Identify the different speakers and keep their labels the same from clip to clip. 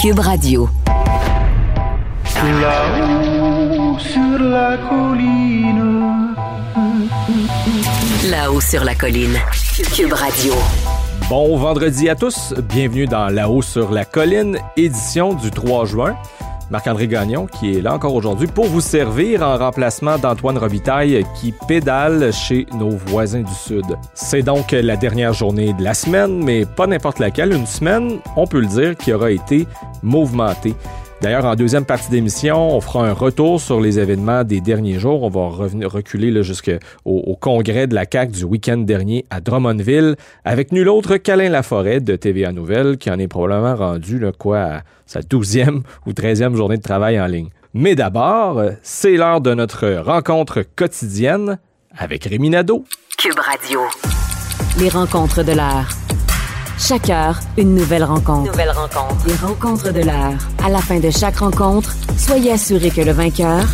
Speaker 1: Cube Radio.
Speaker 2: Là-haut sur la colline.
Speaker 1: Là-haut sur la colline. Cube Radio.
Speaker 3: Bon vendredi à tous, bienvenue dans La-haut sur la colline, édition du 3 juin. Marc-André Gagnon qui est là encore aujourd'hui pour vous servir en remplacement d'Antoine Robitaille qui pédale chez nos voisins du Sud. C'est donc la dernière journée de la semaine, mais pas n'importe laquelle, une semaine, on peut le dire, qui aura été mouvementée. D'ailleurs, en deuxième partie d'émission, on fera un retour sur les événements des derniers jours. On va revenir, reculer jusqu'au au congrès de la CAQ du week-end dernier à Drummondville avec nul autre qu'Alain Laforêt de TVA Nouvelle qui en est probablement rendu quoi, à sa douzième ou treizième journée de travail en ligne. Mais d'abord, c'est l'heure de notre rencontre quotidienne avec Rémi.
Speaker 1: Cube Radio.
Speaker 4: Les rencontres de l'heure. Chaque heure, une nouvelle rencontre.
Speaker 1: Nouvelle rencontre.
Speaker 4: Les rencontres de l'heure. À la fin de chaque rencontre, soyez assurés que le vainqueur,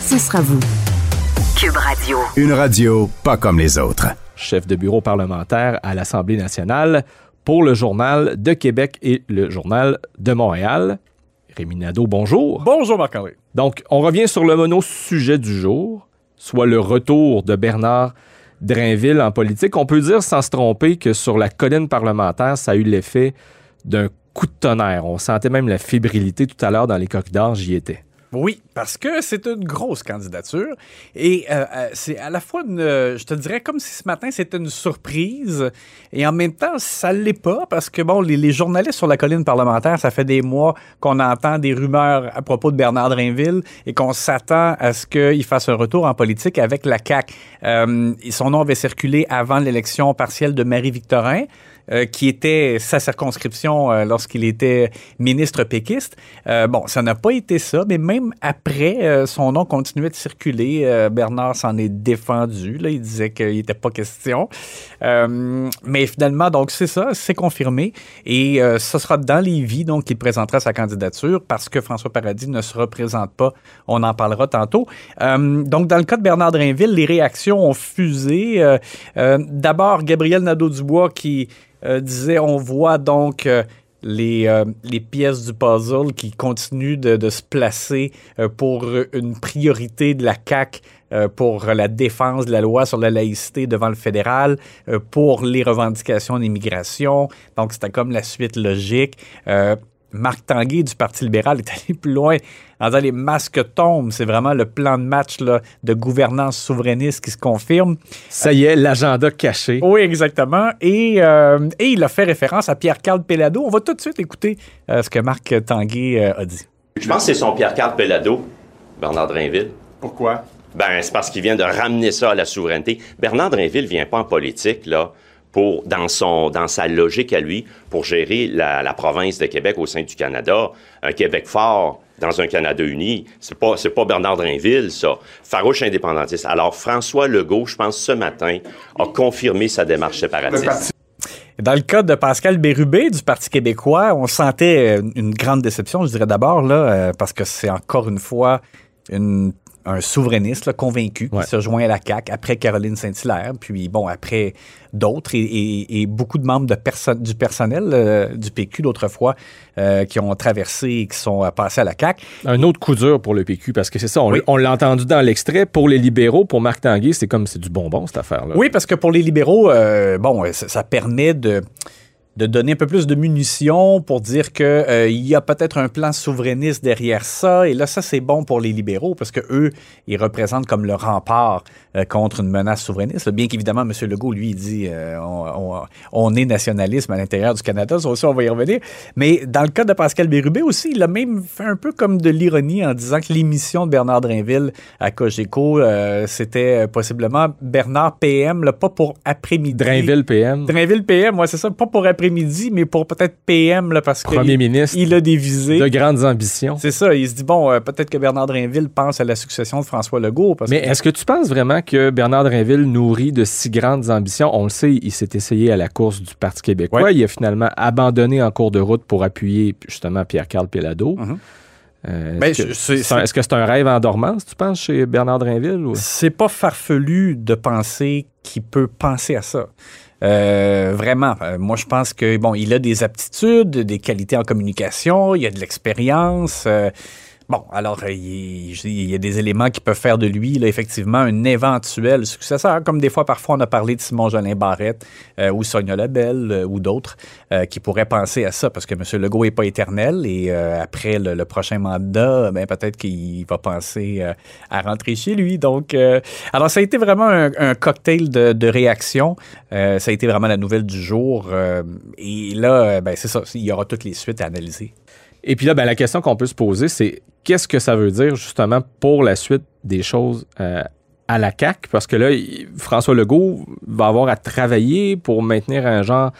Speaker 4: ce sera vous.
Speaker 1: Cube Radio.
Speaker 5: Une radio pas comme les autres.
Speaker 3: Chef de bureau parlementaire à l'Assemblée nationale pour le Journal de Québec et le Journal de Montréal. Rémi Nadeau, bonjour.
Speaker 6: Bonjour Marc-André.
Speaker 3: Donc, on revient sur le mono-sujet du jour, soit le retour de Bernard Drainville en politique. On peut dire sans se tromper que sur la colline parlementaire, ça a eu l'effet d'un coup de tonnerre. On sentait même la fébrilité tout à l'heure dans les corridors, j'y étais.
Speaker 6: Oui, parce que c'est une grosse candidature et euh, euh, c'est à la fois une, euh, je te dirais comme si ce matin c'était une surprise et en même temps ça l'est pas parce que bon les, les, journalistes sur la colline parlementaire ça fait des mois qu'on entend des rumeurs à propos de Bernard Drainville et qu'on s'attend à ce qu'il fasse un retour en politique avec la CAC. son nom avait circulé avant l'élection partielle de Marie Victorin. Euh, qui était sa circonscription euh, lorsqu'il était ministre péquiste. Euh, bon, ça n'a pas été ça, mais même après, son nom continuait de circuler. Bernard s'en est défendu. Il disait qu'il n'était pas question. mais finalement, donc c'est ça, c'est confirmé. Et ce sera dans les vies donc qu'il présentera sa candidature parce que François Paradis ne se représente pas. On en parlera tantôt. donc, dans le cas de Bernard Drainville, les réactions ont fusé. D'abord, Gabriel Nadeau-Dubois qui euh, disait on voit donc euh, les, euh, les, pièces du puzzle qui continuent de, de se placer pour une priorité de la CAC pour la défense de la loi sur la laïcité devant le fédéral, pour les revendications d'immigration. Donc, c'était comme la suite logique. Marc Tanguay du Parti libéral est allé plus loin en disant les masques tombent. C'est vraiment le plan de match là, de gouvernance souverainiste qui se confirme.
Speaker 3: Ça y est, l'agenda caché.
Speaker 6: Oui, exactement. Et, euh, et, il a fait référence à Pierre-Carl Pellado. On va tout de suite écouter euh, ce que Marc Tanguay euh, a dit.
Speaker 7: Je pense que c'est son Pierre-Carl Pellado, Bernard Drainville.
Speaker 6: Pourquoi?
Speaker 7: Ben, c'est parce qu'il vient de ramener ça à la souveraineté. Bernard Drainville vient pas en politique, là, pour, dans, son, dans sa logique à lui, pour gérer la, la, province de Québec au sein du Canada. Un Québec fort dans un Canada uni, c'est pas, c'est pas Bernard Drinville, ça. Farouche indépendantiste. Alors, François Legault, je pense, ce matin, a confirmé sa démarche séparatiste.
Speaker 6: Dans le cas de Pascal Bérubé du Parti québécois, on sentait une grande déception, je dirais d'abord, là, euh, parce que c'est encore une fois une un souverainiste convaincu qui se joint à la CAQ après Caroline Saint-Hilaire, puis bon, après d'autres et, beaucoup de membres de du personnel euh, du PQ d'autrefois euh, qui ont traversé et qui sont passés à la CAQ.
Speaker 3: Un autre coup dur pour le PQ, parce que c'est ça, on, l'a entendu dans l'extrait, pour les libéraux, pour Marc Tanguay, c'est comme c'est du bonbon cette affaire-là.
Speaker 6: Oui, parce que pour les libéraux, euh, bon, ça permet de de donner un peu plus de munitions pour dire qu'il euh, y a peut-être un plan souverainiste derrière ça. Et là, ça, c'est bon pour les libéraux parce que eux, ils représentent comme le rempart euh, contre une menace souverainiste. Bien qu'évidemment, M. Legault, lui, il dit euh, on, on, est nationalisme à l'intérieur du Canada. Ça aussi, on va y revenir. Mais dans le cas de Pascal Bérubé aussi, il a même fait un peu comme de l'ironie en disant que l'émission de Bernard Drainville à Cogeco, c'était possiblement Bernard PM, là, pas pour après-midi.
Speaker 3: Drainville PM.
Speaker 6: Drainville PM, moi, c'est ça, pas pour après midi mais pour peut-être PM, là, parce que
Speaker 3: Premier ministre
Speaker 6: il a des visées.
Speaker 3: De grandes ambitions.
Speaker 6: C'est ça. Il se dit, bon, euh, peut-être que Bernard Drinville pense à la succession de François Legault.
Speaker 3: mais est-ce que tu penses vraiment que Bernard Drinville nourrit de si grandes ambitions? On le sait, il s'est essayé à la course du Parti québécois. Il a finalement abandonné en cours de route pour appuyer justement Pierre-Carl Pelado. Euh, ben, est-ce, que c'est un, rêve en dormance, tu penses, chez Bernard Drinville?
Speaker 6: C'est pas farfelu de penser qu'il peut penser à ça. Euh, vraiment. Euh, moi, je pense que bon, il a des aptitudes, des qualités en communication, il a de l'expérience. euh, Bon, alors, euh, il, y a des éléments qui peuvent faire de lui, là, effectivement, un éventuel successeur, comme des fois, parfois, on a parlé de Simon-Jolin Barrette euh, ou Sonia Lebel euh, ou d'autres qui pourraient penser à ça, parce que M. Legault n'est pas éternel et après le, prochain mandat, ben, peut-être qu'il va penser à rentrer chez lui. Donc, alors, ça a été vraiment un, cocktail de, de réactions. Ça a été vraiment la nouvelle du jour. et là, ben, c'est ça, il y aura toutes les suites à analyser.
Speaker 3: Et puis là, ben, la question qu'on peut se poser, c'est qu'est-ce que ça veut dire justement pour la suite des choses euh, à la CAQ? Parce que là, François Legault va avoir à travailler pour maintenir un genre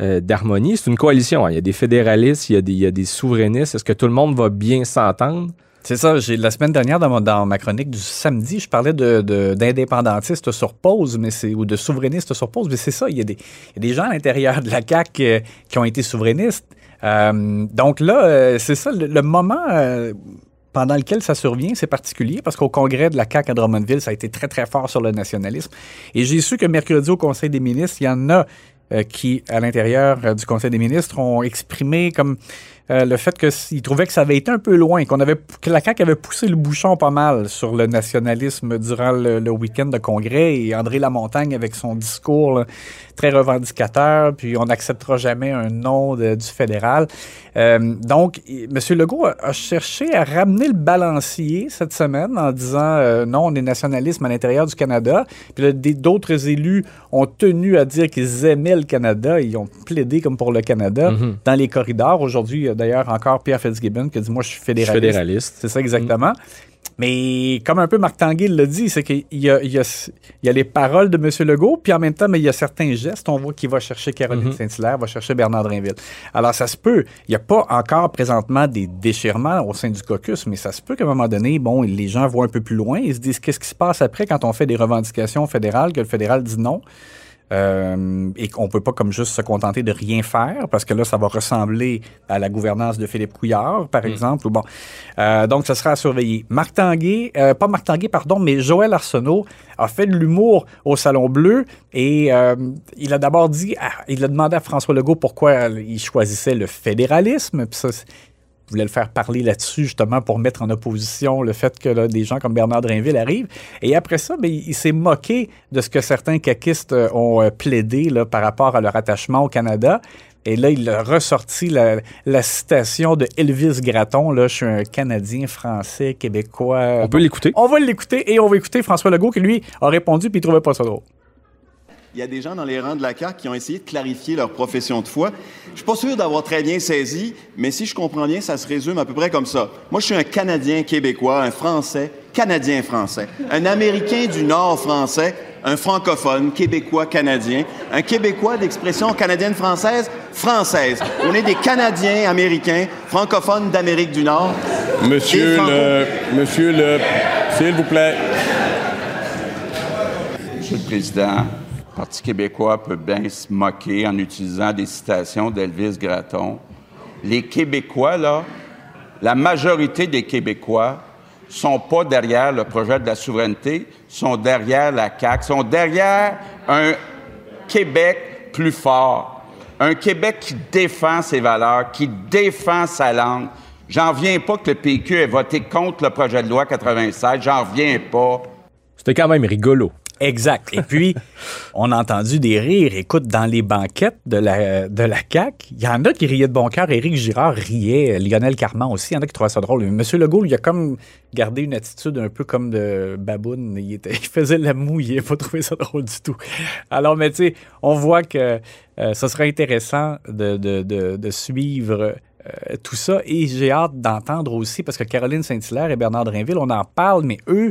Speaker 3: euh, d'harmonie. C'est une coalition. hein. Il y a des fédéralistes, il y a des, souverainistes. Est-ce que tout le monde va bien s'entendre?
Speaker 6: C'est ça, la semaine dernière dans, ma chronique du samedi, je parlais de, de- d'indépendantistes sur pause, mais ou de souverainistes sur pause, mais c'est ça, il y, a des, il y a des gens à l'intérieur de la CAQ euh, qui ont été souverainistes. Euh, donc là, euh, c'est ça, le, moment euh, pendant lequel ça survient, c'est particulier parce qu'au congrès de la CAQ à Drummondville, ça a été très, très fort sur le nationalisme. Et j'ai su que mercredi au Conseil des ministres, il y en a qui, à l'intérieur du Conseil des ministres, ont exprimé comme le fait qu'ils trouvaient que ça avait été un peu loin, qu'on avait, que la CAQ avait poussé le bouchon pas mal sur le nationalisme durant le, week-end de congrès et André Lamontagne avec son discours très revendicateur, puis on n'acceptera jamais un nom de- du fédéral. Euh, donc, M. Legault a, a cherché à ramener le balancier cette semaine en disant euh, non, on est nationalisme à l'intérieur du Canada. Puis d'autres élus ont tenu à dire qu'ils aimaient le Canada. Ils ont plaidé comme pour le Canada
Speaker 3: Mhm.
Speaker 6: dans les corridors. Aujourd'hui, il y a d'ailleurs encore Pierre Fitzgibbon qui a dit Moi, je suis fédéraliste.
Speaker 3: fédéraliste.
Speaker 6: C'est ça exactement. Mais comme un peu Marc Tanguay l'a dit, c'est qu'il y a les paroles de M. Legault, puis en même temps, mais il y a certains gestes. On voit qu'il va chercher Caroline
Speaker 3: Mhm.
Speaker 6: Saint-Hilaire, va chercher Bernard Drinville. Alors, ça se peut. Il n'y a pas encore présentement des déchirements au sein du caucus, mais ça se peut qu'à un moment donné, bon, les gens voient un peu plus loin. Ils se disent qu'est-ce qui se passe après quand on fait des revendications fédérales, que le fédéral dit non? Euh, et qu'on peut pas comme juste se contenter de rien faire parce que là ça va ressembler à la gouvernance de Philippe Couillard par exemple ou bon. Euh, donc ça sera à surveiller. Marc Tanguay euh, pas Marc Tanguay pardon mais Joël Arsenault a fait de l'humour au Salon Bleu et il a d'abord dit ah, il a demandé à François Legault pourquoi il choisissait le fédéralisme puis ça voulait le faire parler là-dessus, justement, pour mettre en opposition le fait que là, des gens comme Bernard Drinville arrivent. Et après ça, ben, il, s'est moqué de ce que certains caquistes euh, ont euh, plaidé là, par rapport à leur attachement au Canada. Et là, il a ressorti la, la citation de Elvis Gratton. Là, je suis un Canadien, Français, Québécois.
Speaker 3: On peut l'écouter.
Speaker 6: On va l'écouter et on va écouter François Legault qui, lui, a répondu puis il trouvait pas ça drôle.
Speaker 8: Il y a des gens dans les rangs de la CAQ qui ont essayé de clarifier leur profession de foi. Je suis pas sûr d'avoir très bien saisi, mais si je comprends bien, ça se résume à peu près comme ça. Moi, je suis un Canadien québécois, un Français, Canadien français, un Américain du Nord français, un francophone, québécois canadien, un Québécois d'expression canadienne française, française. On est des Canadiens américains, francophones d'Amérique du Nord.
Speaker 9: Monsieur le, monsieur le, s'il vous plaît. Monsieur le Président, le Parti québécois peut bien se moquer en utilisant des citations d'Elvis Gratton. Les Québécois, là, la majorité des Québécois sont pas derrière le projet de la souveraineté, sont derrière la CAQ, sont derrière un Québec plus fort, un Québec qui défend ses valeurs, qui défend sa langue. J'en reviens pas que le PQ ait voté contre le projet de loi 96, j'en reviens pas.
Speaker 3: C'était quand même rigolo.
Speaker 6: Exact. Et puis, on a entendu des rires. Écoute, dans les banquettes de la, de la CAQ, il y en a qui riaient de bon cœur. Éric Girard riait, Lionel Carman aussi. Il y en a qui trouvaient ça drôle. Monsieur Legault, il a comme gardé une attitude un peu comme de baboune. Il, était- il faisait la moue, il n'a pas trouvé ça drôle du tout. Alors, mais tu sais, on voit que euh, ce serait intéressant de, de- de- de suivre euh, tout ça. Et j'ai hâte d'entendre aussi, parce que Caroline Saint-Hilaire et Bernard Drinville, on en parle, mais eux,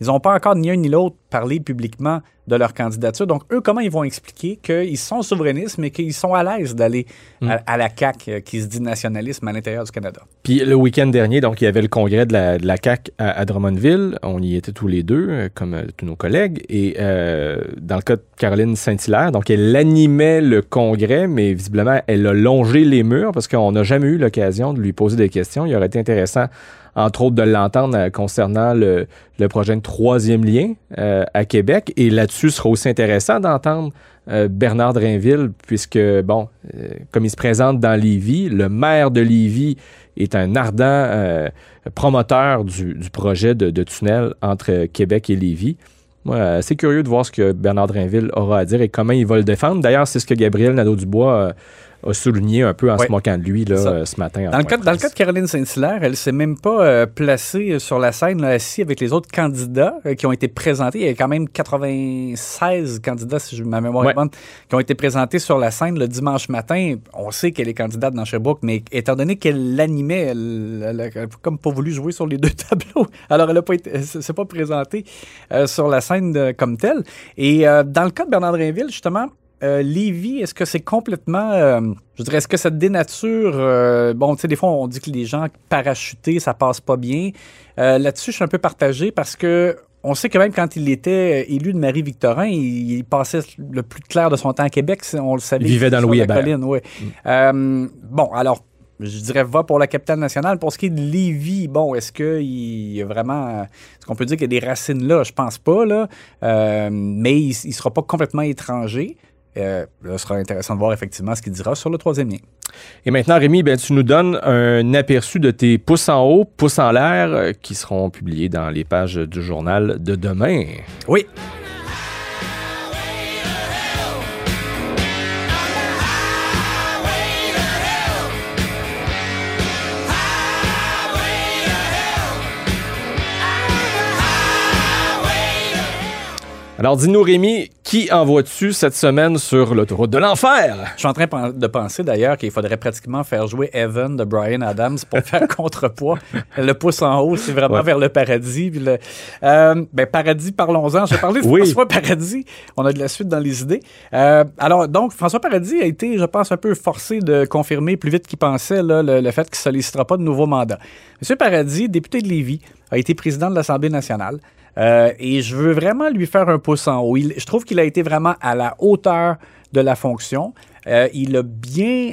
Speaker 6: ils n'ont pas encore ni un ni l'autre parlé publiquement de leur candidature. Donc, eux, comment ils vont expliquer qu'ils sont souverainistes, mais qu'ils sont à l'aise d'aller à, à la CAQ, euh, qui se dit nationalisme à l'intérieur du Canada?
Speaker 3: Puis le week-end dernier, donc, il y avait le congrès de la, de la CAQ à, à Drummondville. On y était tous les deux, euh, comme euh, tous nos collègues. Et euh, dans le cas de Caroline Saint-Hilaire, donc, elle animait le congrès, mais visiblement, elle a longé les murs parce qu'on n'a jamais eu l'occasion de lui poser des questions. Il aurait été intéressant entre autres de l'entendre euh, concernant le, projet de troisième lien euh, à Québec. Et là-dessus, ce sera aussi intéressant d'entendre euh, Bernard Drainville, puisque, bon, comme il se présente dans Lévis, le maire de Lévis est un ardent promoteur du, projet de, tunnel entre Québec et Lévis. Moi, c'est curieux de voir ce que Bernard Drainville aura à dire et comment il va le défendre. D'ailleurs, c'est ce que Gabriel Nadeau-Dubois a souligné un peu en
Speaker 6: Ouais.
Speaker 3: se moquant de lui là, euh, ce matin.
Speaker 6: Dans le, cas, dans le cas de Caroline Saint-Hilaire, elle s'est même pas euh, placée sur la scène, là, assise avec les autres candidats euh, qui ont été présentés. Il y a quand même 96 candidats, si je, ma mémoire
Speaker 3: Ouais.
Speaker 6: est bonne, qui ont été présentés sur la scène le dimanche matin. On sait qu'elle est candidate dans Sherbrooke, mais étant donné qu'elle l'animait, elle, elle a comme pas voulu jouer sur les deux tableaux. Alors, elle a pas été, elle s'est pas présentée euh, sur la scène de- comme telle. Et euh, dans le cas de Bernard Drinville, justement, euh, Lévis, est-ce que c'est complètement. euh, je dirais, est-ce que ça dénature. euh, bon, tu sais, des fois, on dit que les gens parachutés, ça passe pas bien. Euh, Là-dessus, je suis un peu partagé parce que. On sait que même quand il était élu de Marie-Victorin, il, il passait le plus clair de son temps à Québec. On le savait.
Speaker 3: Il vivait dans
Speaker 6: sur
Speaker 3: Louis
Speaker 6: la
Speaker 3: Hébert.
Speaker 6: colline, ouais. Euh, bon, alors, je dirais va pour la capitale nationale. Pour ce qui est de Lévis, bon, est-ce qu'il y a vraiment. Est-ce qu'on peut dire qu'il y a des racines là? Je pense pas, là. Euh, mais il ne sera pas complètement étranger. Euh, là, ce sera intéressant de voir effectivement ce qu'il dira sur le troisième lien.
Speaker 3: Et maintenant, Rémi, ben, tu nous donnes un aperçu de tes pouces en haut, pouces en l'air, euh, qui seront publiés dans les pages du journal de demain.
Speaker 6: Oui.
Speaker 3: Alors, dis-nous, Rémi, qui envoies-tu cette semaine sur l'autoroute de l'enfer?
Speaker 6: Je suis en train de penser d'ailleurs qu'il faudrait pratiquement faire jouer Evan de Brian Adams pour faire contrepoids. Le pouce en haut, c'est vraiment
Speaker 3: Ouais.
Speaker 6: vers le paradis. Puis le- euh, ben, paradis, parlons-en. J'ai parlé de
Speaker 3: Oui.
Speaker 6: François Paradis. On a de la suite dans les idées. Euh, alors, donc, François Paradis a été, je pense, un peu forcé de confirmer plus vite qu'il pensait là, le, le fait qu'il ne sollicitera pas de nouveau mandat. Monsieur Paradis, député de Lévis, a été président de l'Assemblée nationale. Euh, et je veux vraiment lui faire un pouce en haut. Je trouve qu'il a été vraiment à la hauteur de la fonction. Euh, il a bien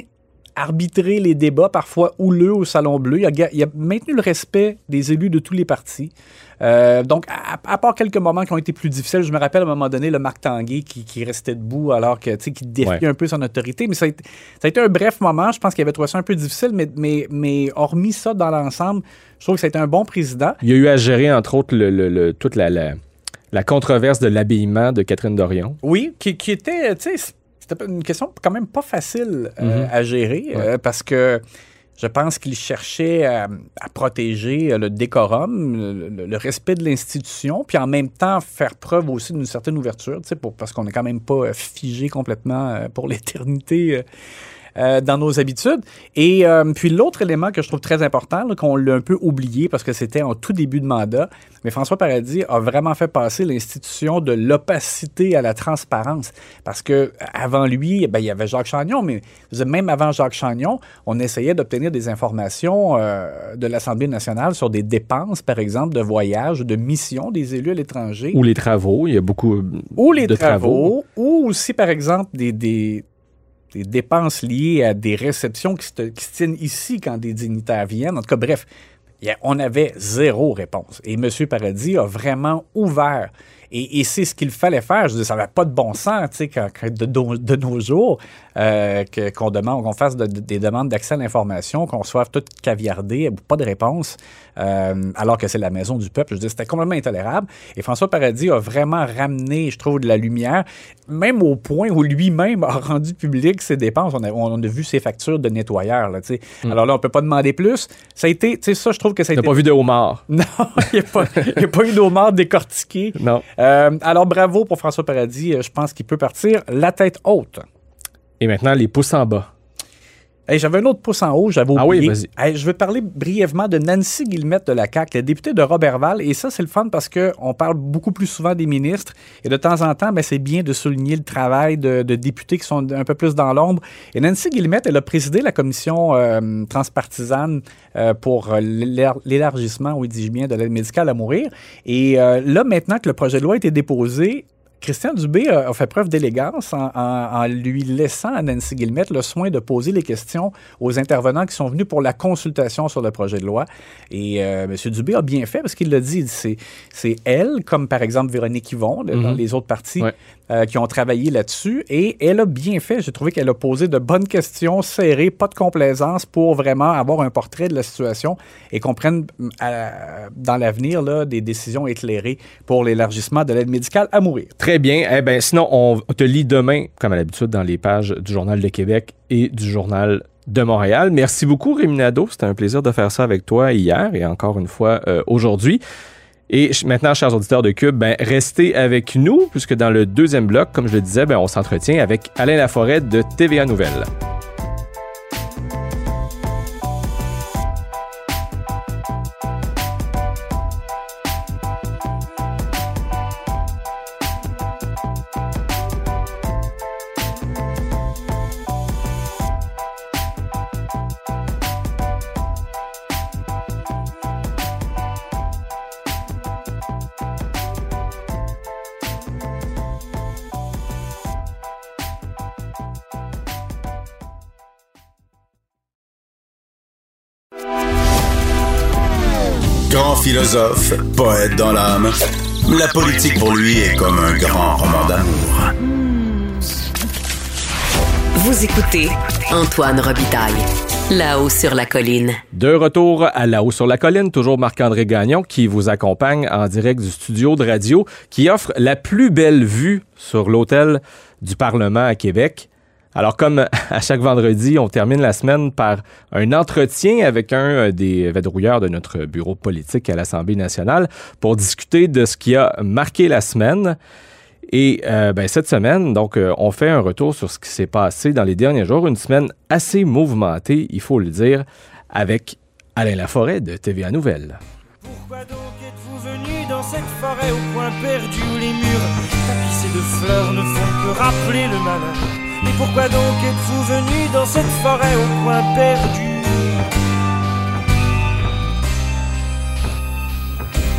Speaker 6: arbitré les débats, parfois houleux au Salon Bleu. Il a, ga- il a maintenu le respect des élus de tous les partis. Euh, donc, à, à part quelques moments qui ont été plus difficiles, je me rappelle à un moment donné le Marc Tanguay qui, qui restait debout alors que, tu sais, qui défiait
Speaker 3: Ouais.
Speaker 6: un peu son autorité. Mais ça a, été, ça a été un bref moment. Je pense qu'il avait trouvé ça un peu difficile, mais, mais, mais hormis ça dans l'ensemble, je trouve que ça a été un bon président.
Speaker 3: Il y a eu à gérer, entre autres, le, le- le- toute la, la, la controverse de l'habillement de Catherine Dorion.
Speaker 6: Oui, qui, qui était, tu sais, c'était une question quand même pas facile euh,
Speaker 3: Mhm.
Speaker 6: à gérer
Speaker 3: Ouais.
Speaker 6: euh, parce que je pense qu'il cherchait à, à protéger euh, le décorum, le, respect de l'institution, puis en même temps faire preuve aussi d'une certaine ouverture, pour- parce qu'on n'est quand même pas figé complètement pour l'éternité. Euh, dans nos habitudes. Et euh, puis l'autre élément que je trouve très important, qu'on l'a un peu oublié parce que c'était en tout début de mandat, mais François Paradis a vraiment fait passer l'institution de l'opacité à la transparence. Parce que avant lui, ben, il y avait Jacques Chagnon, mais dire, même avant Jacques Chagnon, on essayait d'obtenir des informations euh, de l'Assemblée nationale sur des dépenses, par exemple, de voyages, de missions des élus à l'étranger
Speaker 3: Ou les travaux. Il y a beaucoup
Speaker 6: ou les
Speaker 3: de
Speaker 6: travaux, ou aussi, par exemple, des, des, des dépenses liées à des réceptions qui se, tiennent ici quand des dignitaires viennent. En tout cas, bref, on avait zéro réponse. Et M. Paradis a vraiment ouvert. Et, c'est ce qu'il fallait faire. Je dire, ça n'avait pas de bon sens, tu sais, de, nos- jours, euh, qu'on demande, qu'on fasse de- de- des demandes d'accès à l'information, qu'on soit tout caviardé, pas de réponse, euh, alors que c'est la maison du peuple. Je dire, c'était complètement intolérable. Et François Paradis a vraiment ramené, je trouve, de la lumière, même au point où lui-même a rendu public ses dépenses. On a, on a vu ses factures de nettoyeur, là, sais. Alors là, on peut pas demander plus. Ça a été, tu sais, ça, je trouve que ça a
Speaker 3: T'as
Speaker 6: été
Speaker 3: pas vu de homard.
Speaker 6: non, il n'y a, pas- il y a pas eu d'homard décortiqué.
Speaker 3: Non.
Speaker 6: Euh, alors, bravo pour François Paradis. Euh, Je pense qu'il peut partir la tête haute.
Speaker 3: Et maintenant, les pouces en bas.
Speaker 6: Hey, j'avais un autre pouce en haut, j'avais
Speaker 3: Ah oui,
Speaker 6: oublié.
Speaker 3: vas-y.
Speaker 6: Hey, je veux parler brièvement de Nancy Guillemette de la CAQ, la députée de Robertval. Et ça, c'est le fun parce qu'on parle beaucoup plus souvent des ministres. Et de temps en temps, ben, c'est bien de souligner le travail de, de députés qui sont un peu plus dans l'ombre. Et Nancy Guillemette, elle a présidé la commission euh, transpartisane euh, pour euh, l'élar- l'élargissement, oui, dis-je bien, de l'aide médicale à mourir. Et euh, là, maintenant que le projet de loi a été déposé, Christian Dubé a, a fait preuve d'élégance en, en- en lui laissant à Nancy Guillemette le soin de poser les questions aux intervenants qui sont venus pour la consultation sur le projet de loi. Et euh, M. Dubé a bien fait parce qu'il l'a dit, c'est elle, comme par exemple Véronique Yvon, dans
Speaker 3: Mhm.
Speaker 6: les autres partis,
Speaker 3: Ouais.
Speaker 6: Euh, qui ont travaillé là-dessus. Et elle a bien fait. J'ai trouvé qu'elle a posé de bonnes questions, serrées, pas de complaisance, pour vraiment avoir un portrait de la situation et qu'on prenne à- dans l'avenir des décisions éclairées pour l'élargissement de l'aide médicale à mourir.
Speaker 3: Très bien. Eh ben, sinon, on te lit demain, comme à l'habitude, dans les pages du Journal de Québec et du Journal de Montréal. Merci beaucoup, Rémi Nadeau. C'était un plaisir de faire ça avec toi hier et encore une fois euh, aujourd'hui. Et maintenant, chers auditeurs de Cube, ben, restez avec nous, puisque dans le deuxième bloc, comme je le disais, ben, on s'entretient avec Alain Laforêt de TVA Nouvelles.
Speaker 5: Grand philosophe, poète dans l'âme, la politique pour lui est comme un grand roman d'amour.
Speaker 1: Vous écoutez Antoine Robitaille, là-haut sur la colline.
Speaker 3: De retour à La Haut sur la colline, toujours Marc-André Gagnon qui vous accompagne en direct du studio de radio qui offre la plus belle vue sur l'hôtel du Parlement à Québec. Alors, comme à chaque vendredi, on termine la semaine par un entretien avec un euh, des vadrouilleurs de notre bureau politique à l'Assemblée nationale pour discuter de ce qui a marqué la semaine. Et euh, ben, cette semaine, donc, euh, on fait un retour sur ce qui s'est passé dans les derniers jours. Une semaine assez mouvementée, il faut le dire, avec Alain Laforêt de TVA
Speaker 10: venu dans cette forêt au coin perdu où les murs tapissés de fleurs ne font que rappeler le malheur. Et pourquoi donc êtes-vous venu dans cette forêt au coin perdu?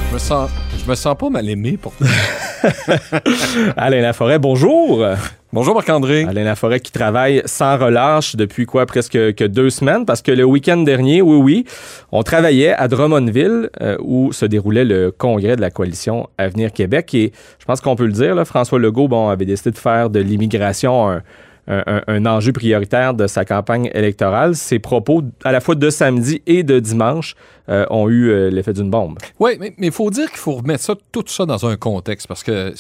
Speaker 11: Je me sens, je me sens pas mal aimé pour
Speaker 3: Alain Laforêt, bonjour.
Speaker 11: Bonjour Marc-André.
Speaker 3: Alain Laforêt qui travaille sans relâche depuis quoi, presque que deux semaines, parce que le week-end dernier, oui, oui, on travaillait à Drummondville, euh, où se déroulait le congrès de la coalition Avenir Québec. Et je pense qu'on peut le dire, là, François Legault bon, avait décidé de faire de l'immigration un, un- enjeu prioritaire de sa campagne électorale. Ses propos, à la fois de samedi et de dimanche, euh, ont eu euh, l'effet d'une bombe.
Speaker 11: Oui, mais il faut dire qu'il faut remettre tout ça dans un contexte parce que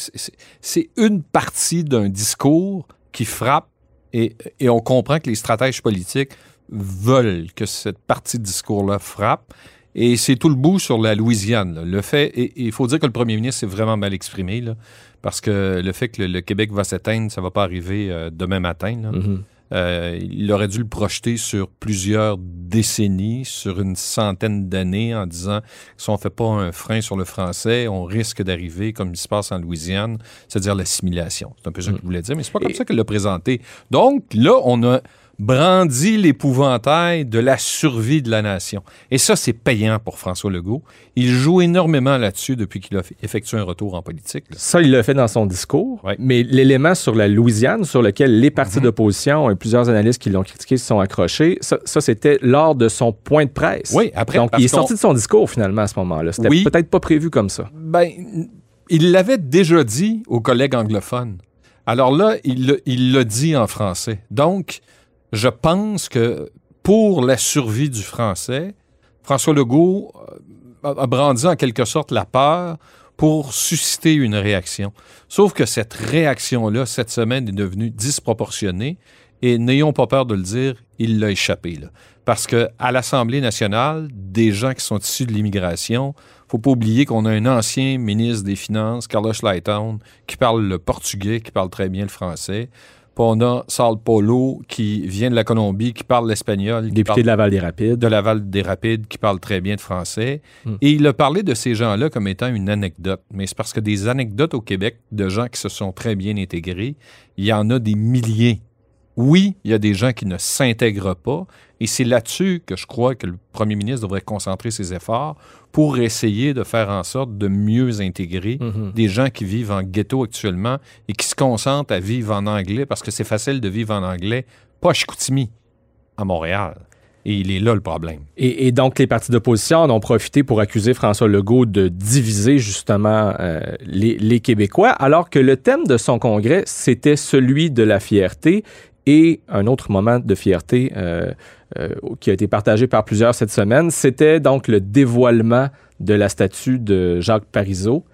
Speaker 11: c'est une partie d'un discours qui frappe et, et on comprend que les stratèges politiques veulent que cette partie de discours-là frappe. Et c'est tout le bout sur la Louisiane. là. Le fait, et il faut dire que le premier ministre s'est vraiment mal exprimé, là, parce que le fait que le, le Québec va s'éteindre, ça va pas arriver euh, demain matin. là.
Speaker 3: Mhm.
Speaker 11: Euh, il aurait dû le projeter sur plusieurs décennies, sur une centaine d'années, en disant si on ne fait pas un frein sur le français, on risque d'arriver comme il se passe en Louisiane, c'est-à-dire l'assimilation. C'est un peu ça qu'il voulait dire, mais c'est pas comme
Speaker 3: Et-
Speaker 11: ça qu'il l'a présenté. Donc là, on a brandi l'épouvantail de la survie de la nation. Et ça, c'est payant pour François Legault. Il joue énormément là-dessus depuis qu'il a effectué un retour en politique. là.
Speaker 3: Ça, il l'a fait dans son discours.
Speaker 11: Ouais.
Speaker 3: Mais l'élément sur la Louisiane, sur lequel les partis d'opposition et plusieurs analystes qui l'ont critiqué se sont accrochés, ça, ça, c'était lors de son point de presse.
Speaker 11: Oui, après,
Speaker 3: Donc, il est sorti de son discours finalement à ce moment-là. C'était
Speaker 11: Oui.
Speaker 3: peut-être pas prévu comme ça.
Speaker 11: Ben, il l'avait déjà dit aux collègues anglophones. Alors là, il l'a- il l'a dit en français. Donc, je pense que pour la survie du français, François Legault euh, a brandi en quelque sorte la peur pour susciter une réaction. Sauf que cette réaction-là, cette semaine, est devenue disproportionnée. Et n'ayons pas peur de le dire, il l'a échappé. Parce que à l'Assemblée nationale, des gens qui sont issus de l'immigration, faut pas oublier qu'on a un ancien ministre des Finances, Carlos Lightown, qui parle le portugais, qui parle très bien le français. Puis on a Sal Polo, qui vient de la Colombie, qui parle l'espagnol.
Speaker 3: Député
Speaker 11: parle
Speaker 3: de Laval des Rapides.
Speaker 11: de Laval des Rapides qui parle très bien de français.
Speaker 3: Hmm.
Speaker 11: Et il a parlé de ces gens-là comme étant une anecdote. Mais c'est parce que des anecdotes au Québec de gens qui se sont très bien intégrés, il y en a des milliers. Oui, il y a des gens qui ne s'intègrent pas, et c'est là-dessus que je crois que le premier ministre devrait concentrer ses efforts pour essayer de faire en sorte de mieux intégrer
Speaker 3: Mhm.
Speaker 11: des gens qui vivent en ghetto actuellement et qui se concentrent à vivre en anglais parce que c'est facile de vivre en anglais, pas à Chicoutimi, à Montréal. Et il est là le problème.
Speaker 3: Et, et donc, les partis d'opposition en ont profité pour accuser François Legault de diviser justement euh, les, les Québécois, alors que le thème de son congrès, c'était celui de la fierté. Et un autre moment de fierté euh, qui a été partagé par plusieurs cette semaine, c'était donc le dévoilement de la statue de Jacques Parizeau.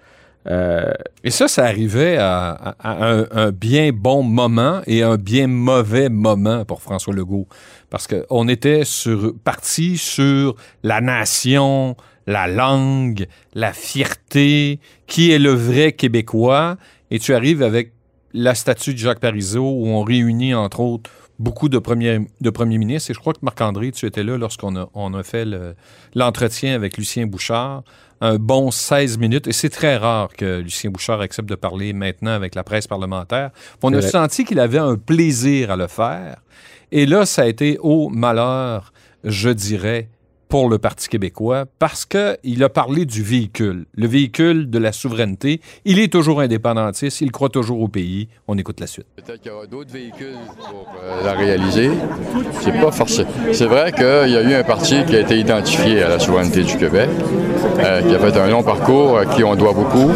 Speaker 3: Euh,
Speaker 11: Et ça, ça arrivait à, un, bien bon moment et un bien mauvais moment pour François Legault. Parce qu'on était parti sur la nation, la langue, la fierté, qui est le vrai Québécois? Et tu arrives avec la statue de Jacques Parizeau où on réunit, entre autres, beaucoup de premiers, de premiers ministres. Et je crois que Marc-André, tu étais là lorsqu'on a, on a fait le- l'entretien avec Lucien Bouchard. Un bon 16 minutes. Et c'est très rare que Lucien Bouchard accepte de parler maintenant avec la presse parlementaire. On a
Speaker 3: vrai.
Speaker 11: senti qu'il avait un plaisir à le faire. Et là, ça a été au malheur, je dirais, pour le Parti québécois, parce qu'il a parlé du véhicule, le véhicule de la souveraineté. Il est toujours indépendantiste, il croit toujours au pays. On écoute la suite.
Speaker 12: Peut-être qu'il y aura d'autres véhicules pour euh, la réaliser. C'est pas forcé. C'est vrai qu'il y a eu un parti qui a été identifié à la souveraineté du Québec, euh, qui a fait un long parcours, à qui on doit beaucoup.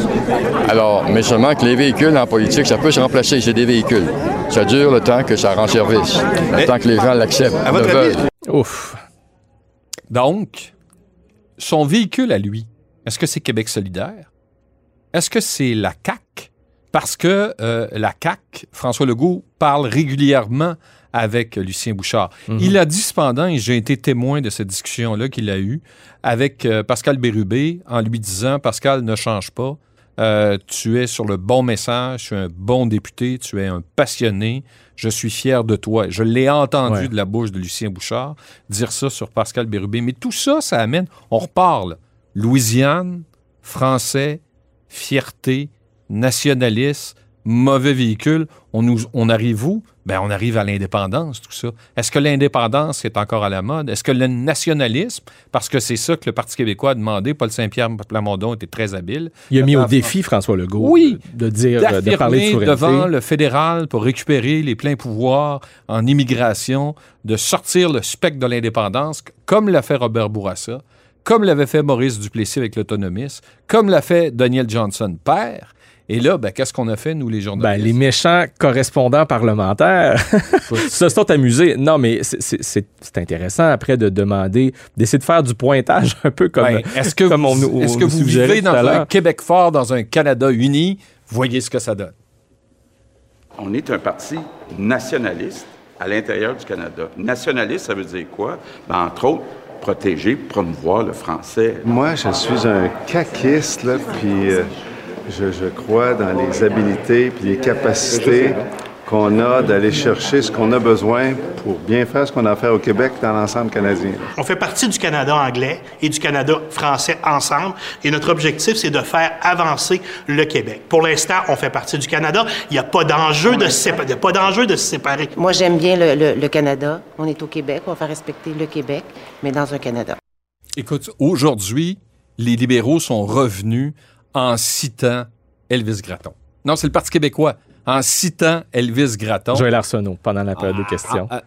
Speaker 12: Alors, mais seulement que les véhicules en politique, ça peut se remplacer. C'est des véhicules. Ça dure le temps que ça rend service, le temps que les gens l'acceptent,
Speaker 11: À
Speaker 12: le
Speaker 11: votre avis-
Speaker 12: veulent.
Speaker 3: Ouf.
Speaker 11: Donc, son véhicule à lui, est-ce que c'est Québec solidaire? Est-ce que c'est la CAQ? Parce que euh, la CAQ, François Legault, parle régulièrement avec Lucien Bouchard.
Speaker 3: Mhm.
Speaker 11: Il a dit cependant, et j'ai été témoin de cette discussion-là qu'il a eue avec euh, Pascal Bérubé en lui disant, Pascal, ne change pas. Euh, tu es sur le bon message, tu es un bon député, tu es un passionné, je suis fier de toi. Je l'ai entendu
Speaker 3: Ouais.
Speaker 11: de la bouche de Lucien Bouchard dire ça sur Pascal Bérubé. Mais tout ça, ça amène, on reparle. Louisiane, français, fierté, nationaliste, mauvais véhicule. On, nous, on arrive où? Ben, on arrive à l'indépendance, tout ça. Est-ce que l'indépendance est encore à la mode? Est-ce que le nationalisme, parce que c'est ça que le Parti québécois a demandé, Paul Saint-Pierre Plamondon était très habile.
Speaker 3: Il a mis au défi François Legault
Speaker 11: Oui.
Speaker 3: de dire, de
Speaker 11: d'affirmer
Speaker 3: parler de souveraineté.
Speaker 11: devant le fédéral pour récupérer les pleins pouvoirs en immigration, de sortir le spectre de l'indépendance, comme l'a fait Robert Bourassa, comme l'avait fait Maurice Duplessis avec l'autonomisme, comme l'a fait Daniel Johnson père. Et là, ben, qu'est-ce qu'on a fait, nous, les
Speaker 3: Ben,
Speaker 11: journalistes?
Speaker 3: les méchants correspondants parlementaires se sont amusés. Non, mais c'est- c'est c'est- c'est intéressant après de demander, d'essayer de faire du pointage un peu comme,
Speaker 11: Ben, est-ce que
Speaker 3: comme on
Speaker 11: vous,
Speaker 3: nous-
Speaker 11: est-ce que vous vivez dans un? Québec fort, dans un Canada uni? Voyez ce que ça donne.
Speaker 9: On est un parti nationaliste à l'intérieur du Canada. Nationaliste, ça veut dire quoi? Ben, entre autres, protéger, promouvoir le français.
Speaker 13: Moi, je suis un caquiste, là, puis euh, je, je crois dans les habilités puis les capacités qu'on a d'aller chercher ce qu'on a besoin pour bien faire ce qu'on a à faire au Québec dans l'ensemble canadien.
Speaker 14: On fait partie du Canada anglais et du Canada français ensemble et notre objectif, c'est de faire avancer le Québec. Pour l'instant, on fait partie du Canada. Il n'y a pas d'enjeu de, se sépa- il y a pas d'enjeu de se séparer.
Speaker 15: Moi, j'aime bien le, le- le Canada. On est au Québec, on va faire respecter le Québec, mais dans un Canada.
Speaker 11: Écoute, aujourd'hui, les libéraux sont revenus en citant Elvis Gratton. Non, c'est le Parti québécois. En citant Elvis Gratton.
Speaker 3: Joël Arsenault, pendant la période de questions.
Speaker 11: Ah,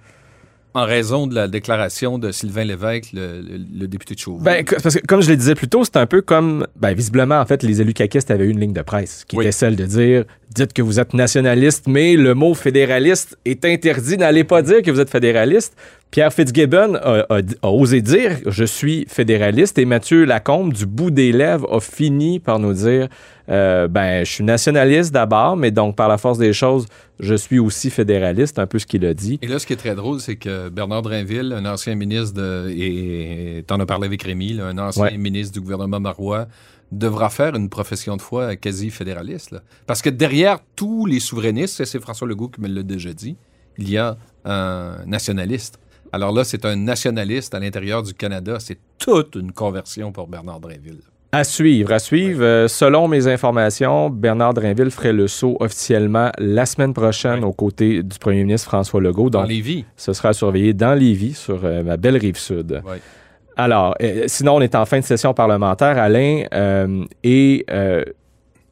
Speaker 11: En raison de la déclaration de Sylvain Lévesque, le, le- le député de Chauveau.
Speaker 3: Ben, que- parce que, comme je le disais plus tôt, c'est un peu comme, ben, visiblement, en fait, les élus caquistes avaient eu une ligne de presse qui était celle de dire dites que vous êtes nationaliste, mais le mot fédéraliste est interdit. N'allez pas dire que vous êtes fédéraliste. Pierre Fitzgibbon a, a- a osé dire je suis fédéraliste et Mathieu Lacombe, du bout des lèvres, a fini par nous dire euh, ben, je suis nationaliste d'abord, mais donc par la force des choses, je suis aussi fédéraliste, un peu ce qu'il a dit.
Speaker 11: Et là, ce qui est très drôle, c'est que Bernard Drinville, un ancien ministre de. Et t'en as parlé avec Rémi, là, un ancien
Speaker 3: Ouais.
Speaker 11: ministre du gouvernement marois, devra faire une profession de foi quasi fédéraliste. là. Parce que derrière tous les souverainistes, et c'est François Legault qui me l'a déjà dit, il y a un nationaliste. Alors là, c'est un nationaliste à l'intérieur du Canada. C'est toute une conversion pour Bernard Drinville.
Speaker 3: À suivre, à suivre. Euh, selon mes informations, Bernard Drinville ferait le saut officiellement la semaine prochaine aux côtés du premier ministre François Legault.
Speaker 11: Dans Lévis.
Speaker 3: Ce sera surveillé dans Lévis, sur euh, ma belle rive sud. Alors, euh, sinon, on est en fin de session parlementaire, Alain, euh, et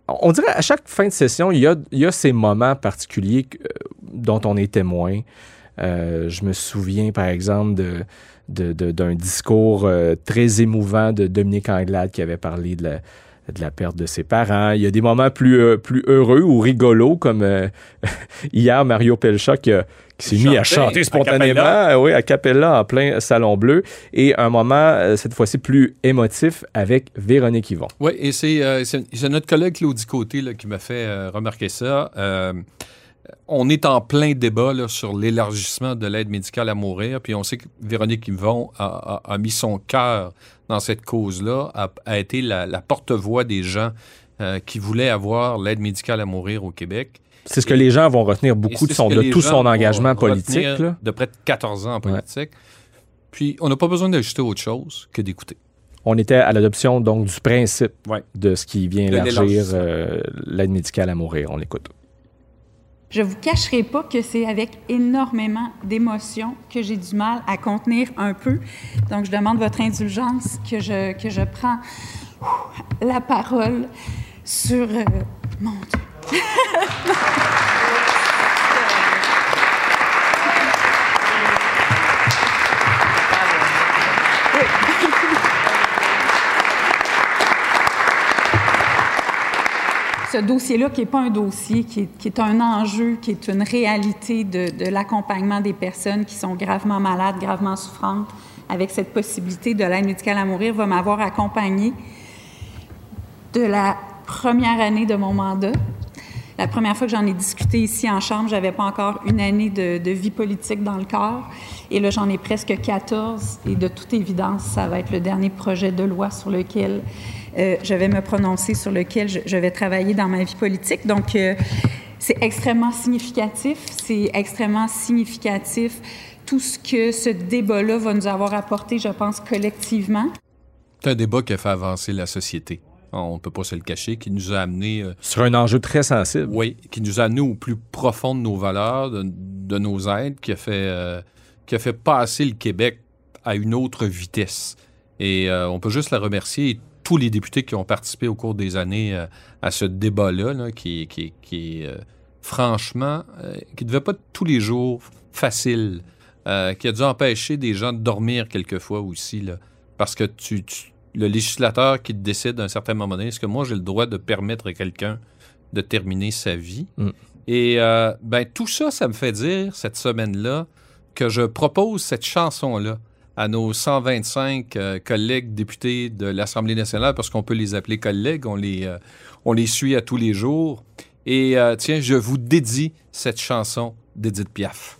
Speaker 3: on dirait à chaque fin de session, il y a, il y a ces moments particuliers dont on est témoin. Euh, je me souviens, par exemple, de, de- de- d'un discours euh, très émouvant de Dominique Anglade qui avait parlé de la, de la perte de ses parents. Il y a des moments plus, euh, plus heureux ou rigolos, comme euh, hier, Mario Pelcha qui, a- qui s'est mis à
Speaker 6: Chanter,
Speaker 3: spontanément, euh, oui, à Capella en plein Salon Bleu. Et un moment, euh, cette fois-ci, plus émotif avec Véronique Yvon.
Speaker 11: Oui, et c'est c'est- c'est notre collègue Claudie Côté là, qui m'a fait remarquer ça. Euh, on est en plein débat là, sur l'élargissement de l'aide médicale à mourir, puis on sait que Véronique Yvon a, a- a mis son cœur dans cette cause-là, a, a été la, la porte-voix des gens euh, qui voulaient avoir l'aide médicale à mourir au Québec.
Speaker 3: C'est ce que les gens vont retenir
Speaker 11: Et
Speaker 3: beaucoup de, son, de tout son engagement politique. là.
Speaker 11: De près de 14 ans en politique. Puis on n'a pas besoin d'ajouter autre chose que d'écouter.
Speaker 3: On était à l'adoption donc du principe
Speaker 11: Ouais.
Speaker 3: de ce qui vient
Speaker 11: De
Speaker 3: élargir euh, l'aide médicale à mourir. On l'écoute.
Speaker 16: Je vous cacherai pas que c'est avec énormément d'émotion que j'ai du mal à contenir un peu. Donc, je demande votre indulgence que je, que prends la parole sur... euh, mon Dieu. ce dossier-là, qui n'est pas un dossier, qui est, un enjeu, qui est une réalité de, l'accompagnement des personnes qui sont gravement malades, gravement souffrantes, avec cette possibilité de l'aide médicale à mourir, va m'avoir accompagnée de la première année de mon mandat. La première fois que j'en ai discuté ici en Chambre, j'avais pas encore une année de vie politique dans le corps. Et là, j'en ai presque 14. Et de toute évidence, ça va être le dernier projet de loi sur lequel euh, je vais me prononcer, sur lequel je, je vais travailler dans ma vie politique. Donc, euh, c'est extrêmement significatif. C'est extrêmement significatif tout ce que ce débat-là va nous avoir apporté, je pense, collectivement.
Speaker 11: C'est un débat qui a fait avancer la société. On ne peut pas se le cacher, qui nous a amené... euh,
Speaker 3: Sur un enjeu très sensible.
Speaker 11: Oui, qui nous a amené au plus profond de nos valeurs, de, de nos aides, qui a, fait, euh, qui a fait passer le Québec à une autre vitesse. Et euh, on peut juste la remercier et tous les députés qui ont participé au cours des années euh, à ce débat-là, là, qui, qui, qui est euh, franchement, euh, qui ne devait pas être tous les jours facile, qui a dû empêcher des gens de dormir quelquefois aussi, là, parce que tu, tu- le législateur qui décide à un certain moment donné, est-ce que moi j'ai le droit de permettre à quelqu'un de terminer sa vie?
Speaker 3: Mm.
Speaker 11: Et euh, ben, tout ça, ça me fait dire, cette semaine-là, que je propose cette chanson-là à nos 125 euh, collègues députés de l'Assemblée nationale, parce qu'on peut les appeler collègues, on les, euh, on les suit à tous les jours. Et euh, tiens, je vous dédie cette chanson d'Edith Piaf.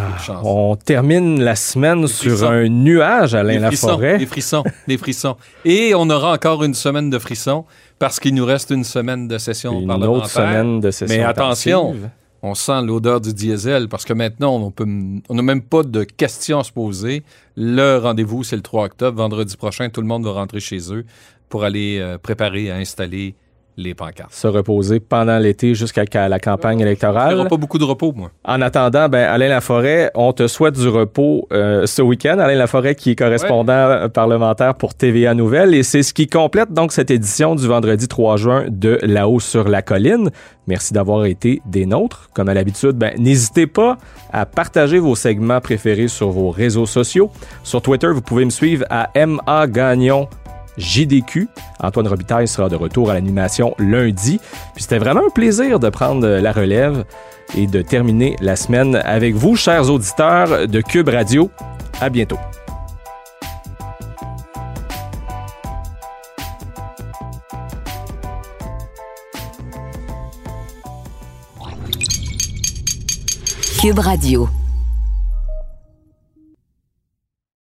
Speaker 3: On termine la semaine sur
Speaker 11: frissons.
Speaker 3: un nuage, Alain
Speaker 11: Des frissons,
Speaker 3: Laforêt.
Speaker 11: Des frissons, des frissons. Et on aura encore une semaine de frissons parce qu'il nous reste une semaine de session
Speaker 3: Une
Speaker 11: parlementaire.
Speaker 3: autre semaine de session
Speaker 11: Mais attention, on sent l'odeur du diesel parce que maintenant, on peut, on n'a même pas de questions à se poser. Le rendez-vous, c'est le 3 octobre. Vendredi prochain, tout le monde va rentrer chez eux pour aller euh, préparer à installer les pancartes.
Speaker 3: Se reposer pendant l'été jusqu'à la campagne
Speaker 11: Il n'y
Speaker 3: électorale.
Speaker 11: aura pas beaucoup de repos, moi.
Speaker 3: En attendant, ben, Alain Laforêt, on te souhaite du repos euh, ce week-end. Alain Laforêt qui est correspondant euh, parlementaire pour TVA Nouvelles. Et c'est ce qui complète donc cette édition du vendredi 3 juin de Là-haut sur la colline. Merci d'avoir été des nôtres. Comme à l'habitude, ben, n'hésitez pas à partager vos segments préférés sur vos réseaux sociaux. Sur Twitter, vous pouvez me suivre à MA Gagnon JDQ. Antoine Robitaille sera de retour à l'animation lundi. Puis c'était vraiment un plaisir de prendre euh, la relève et de terminer la semaine avec vous, chers auditeurs de Cube Radio. À bientôt.
Speaker 1: Cube Radio.